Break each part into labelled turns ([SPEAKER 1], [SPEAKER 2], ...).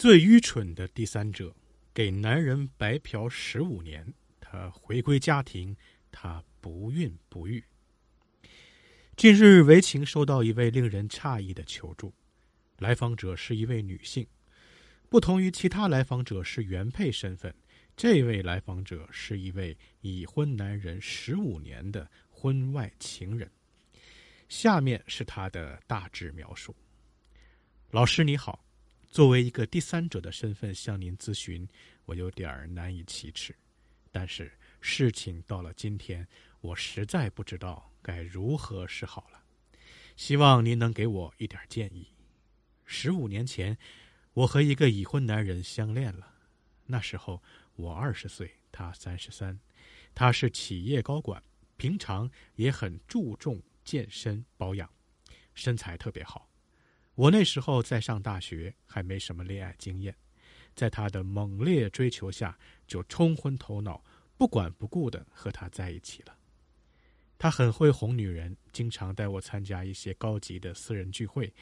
[SPEAKER 1] 最愚蠢的第三者，给男人白嫖十五年，他回归家庭，他不孕不育。近日，围情收到一位令人诧异的求助，来访者是一位女性，不同于其他来访者是原配身份，这位来访者是一位已婚男人十五年的婚外情人。下面是他的大致描述：老师你好。作为一个第三者的身份向您咨询，我有点难以启齿。但是事情到了今天，我实在不知道该如何是好了。希望您能给我一点建议。十五年前，我和一个已婚男人相恋了。那时候我二十岁，他三十三。他是企业高管，平常也很注重健身保养，身材特别好。我那时候在上大学，还没什么恋爱经验，在他的猛烈追求下，就冲昏头脑，不管不顾的和他在一起了。他很会哄女人，经常带我参加一些高级的私人聚会，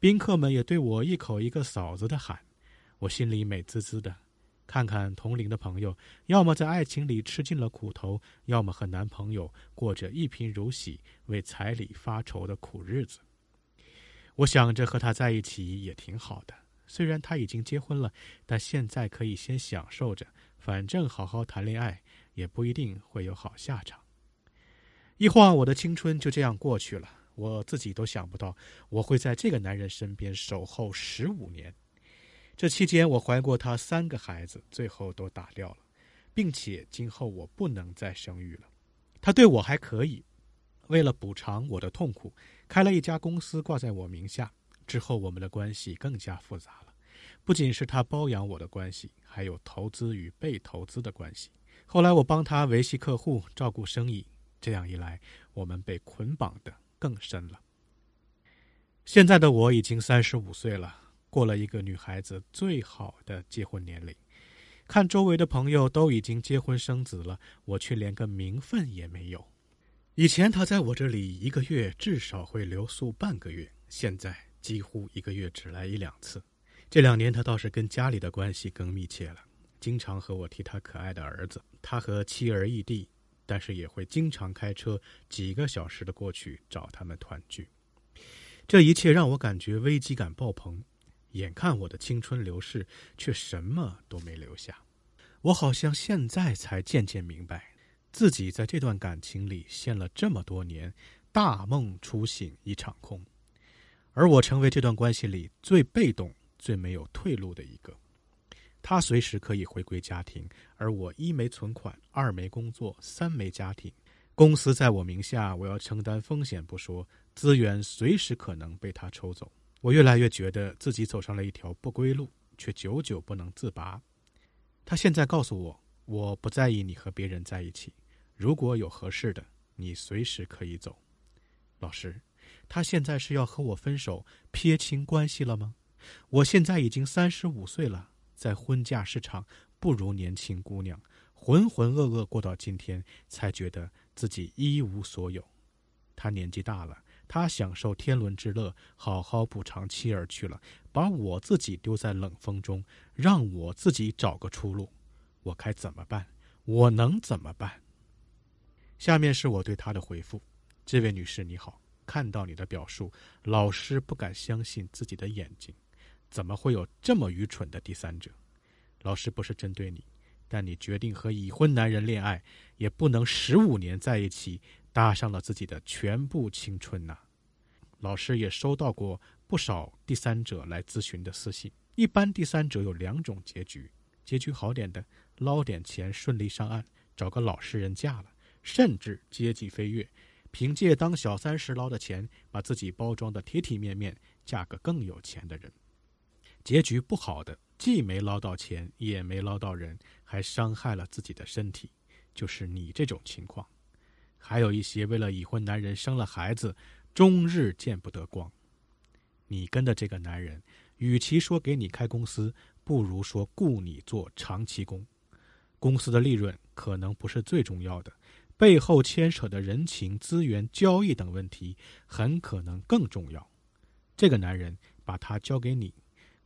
[SPEAKER 1] 宾客们也对我一口一个嫂子的喊，我心里美滋滋的。看看同龄的朋友，要么在爱情里吃尽了苦头，要么和男朋友过着一贫如洗、为彩礼发愁的苦日子。我想着和他在一起也挺好的，虽然他已经结婚了，但现在可以先享受着，反正好好谈恋爱也不一定会有好下场。一晃我的青春就这样过去了，我自己都想不到我会在这个男人身边守候十五年。这期间我怀过他三个孩子，最后都打掉了，并且今后我不能再生育了。他对我还可以。为了补偿我的痛苦，开了一家公司挂在我名下。之后，我们的关系更加复杂了，不仅是他包养我的关系，还有投资与被投资的关系。后来，我帮他维系客户、照顾生意，这样一来，我们被捆绑的更深了。现在的我已经三十五岁了，过了一个女孩子最好的结婚年龄。看周围的朋友都已经结婚生子了，我却连个名分也没有。以前他在我这里一个月至少会留宿半个月，现在几乎一个月只来一两次。这两年他倒是跟家里的关系更密切了，经常和我提他可爱的儿子。他和妻儿异地，但是也会经常开车几个小时的过去找他们团聚。这一切让我感觉危机感爆棚。眼看我的青春流逝，却什么都没留下。我好像现在才渐渐明白。自己在这段感情里陷了这么多年，大梦初醒一场空，而我成为这段关系里最被动、最没有退路的一个。他随时可以回归家庭，而我一没存款，二没工作，三没家庭。公司在我名下，我要承担风险不说，资源随时可能被他抽走。我越来越觉得自己走上了一条不归路，却久久不能自拔。他现在告诉我，我不在意你和别人在一起。如果有合适的，你随时可以走。老师，他现在是要和我分手，撇清关系了吗？我现在已经三十五岁了，在婚嫁市场不如年轻姑娘，浑浑噩噩过到今天，才觉得自己一无所有。他年纪大了，他享受天伦之乐，好好补偿妻儿去了，把我自己丢在冷风中，让我自己找个出路。我该怎么办？我能怎么办？下面是我对他的回复：这位女士你好，看到你的表述，老师不敢相信自己的眼睛，怎么会有这么愚蠢的第三者？老师不是针对你，但你决定和已婚男人恋爱，也不能十五年在一起，搭上了自己的全部青春呐。老师也收到过不少第三者来咨询的私信，一般第三者有两种结局，结局好点的，捞点钱顺利上岸，找个老实人嫁了。甚至阶级飞跃，凭借当小三时捞的钱，把自己包装的体体面面，嫁个更有钱的人。结局不好的，既没捞到钱，也没捞到人，还伤害了自己的身体，就是你这种情况。还有一些为了已婚男人生了孩子，终日见不得光。你跟的这个男人，与其说给你开公司，不如说雇你做长期工。公司的利润可能不是最重要的。背后牵扯的人情、资源、交易等问题，很可能更重要。这个男人把他交给你，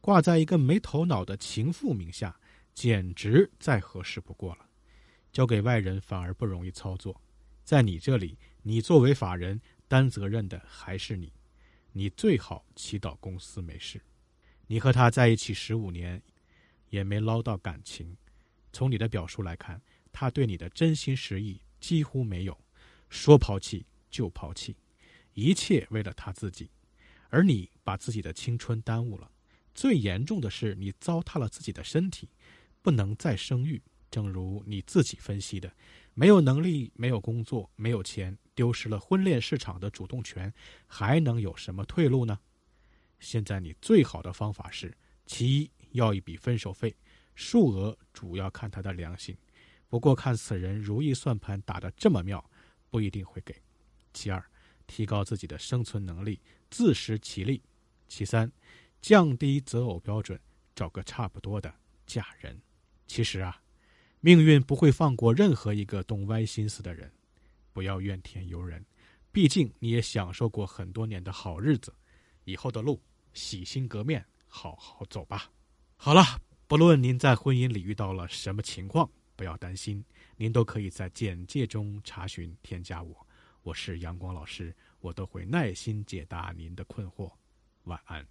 [SPEAKER 1] 挂在一个没头脑的情妇名下，简直再合适不过了。交给外人反而不容易操作，在你这里，你作为法人担责任的还是你。你最好祈祷公司没事。你和他在一起十五年，也没捞到感情。从你的表述来看，他对你的真心实意几乎没有，说抛弃就抛弃，一切为了他自己。而你把自己的青春耽误了，最严重的是你糟蹋了自己的身体，不能再生育。正如你自己分析的，没有能力、没有工作、没有钱，丢失了婚恋市场的主动权，还能有什么退路呢？现在你最好的方法是：其一，要一笔分手费，数额主要看他的良心，不过看此人如意算盘打得这么妙，不一定会给；其二，提高自己的生存能力，自食其力；其三，降低择偶标准，找个差不多的嫁人。其实啊。命运不会放过任何一个动歪心思的人，不要怨天尤人，毕竟你也享受过很多年的好日子，以后的路洗心革面，好好走吧。好了，不论您在婚姻里遇到了什么情况，不要担心，您都可以在简介中查询添加我，我是阳光老师，我都会耐心解答您的困惑。晚安。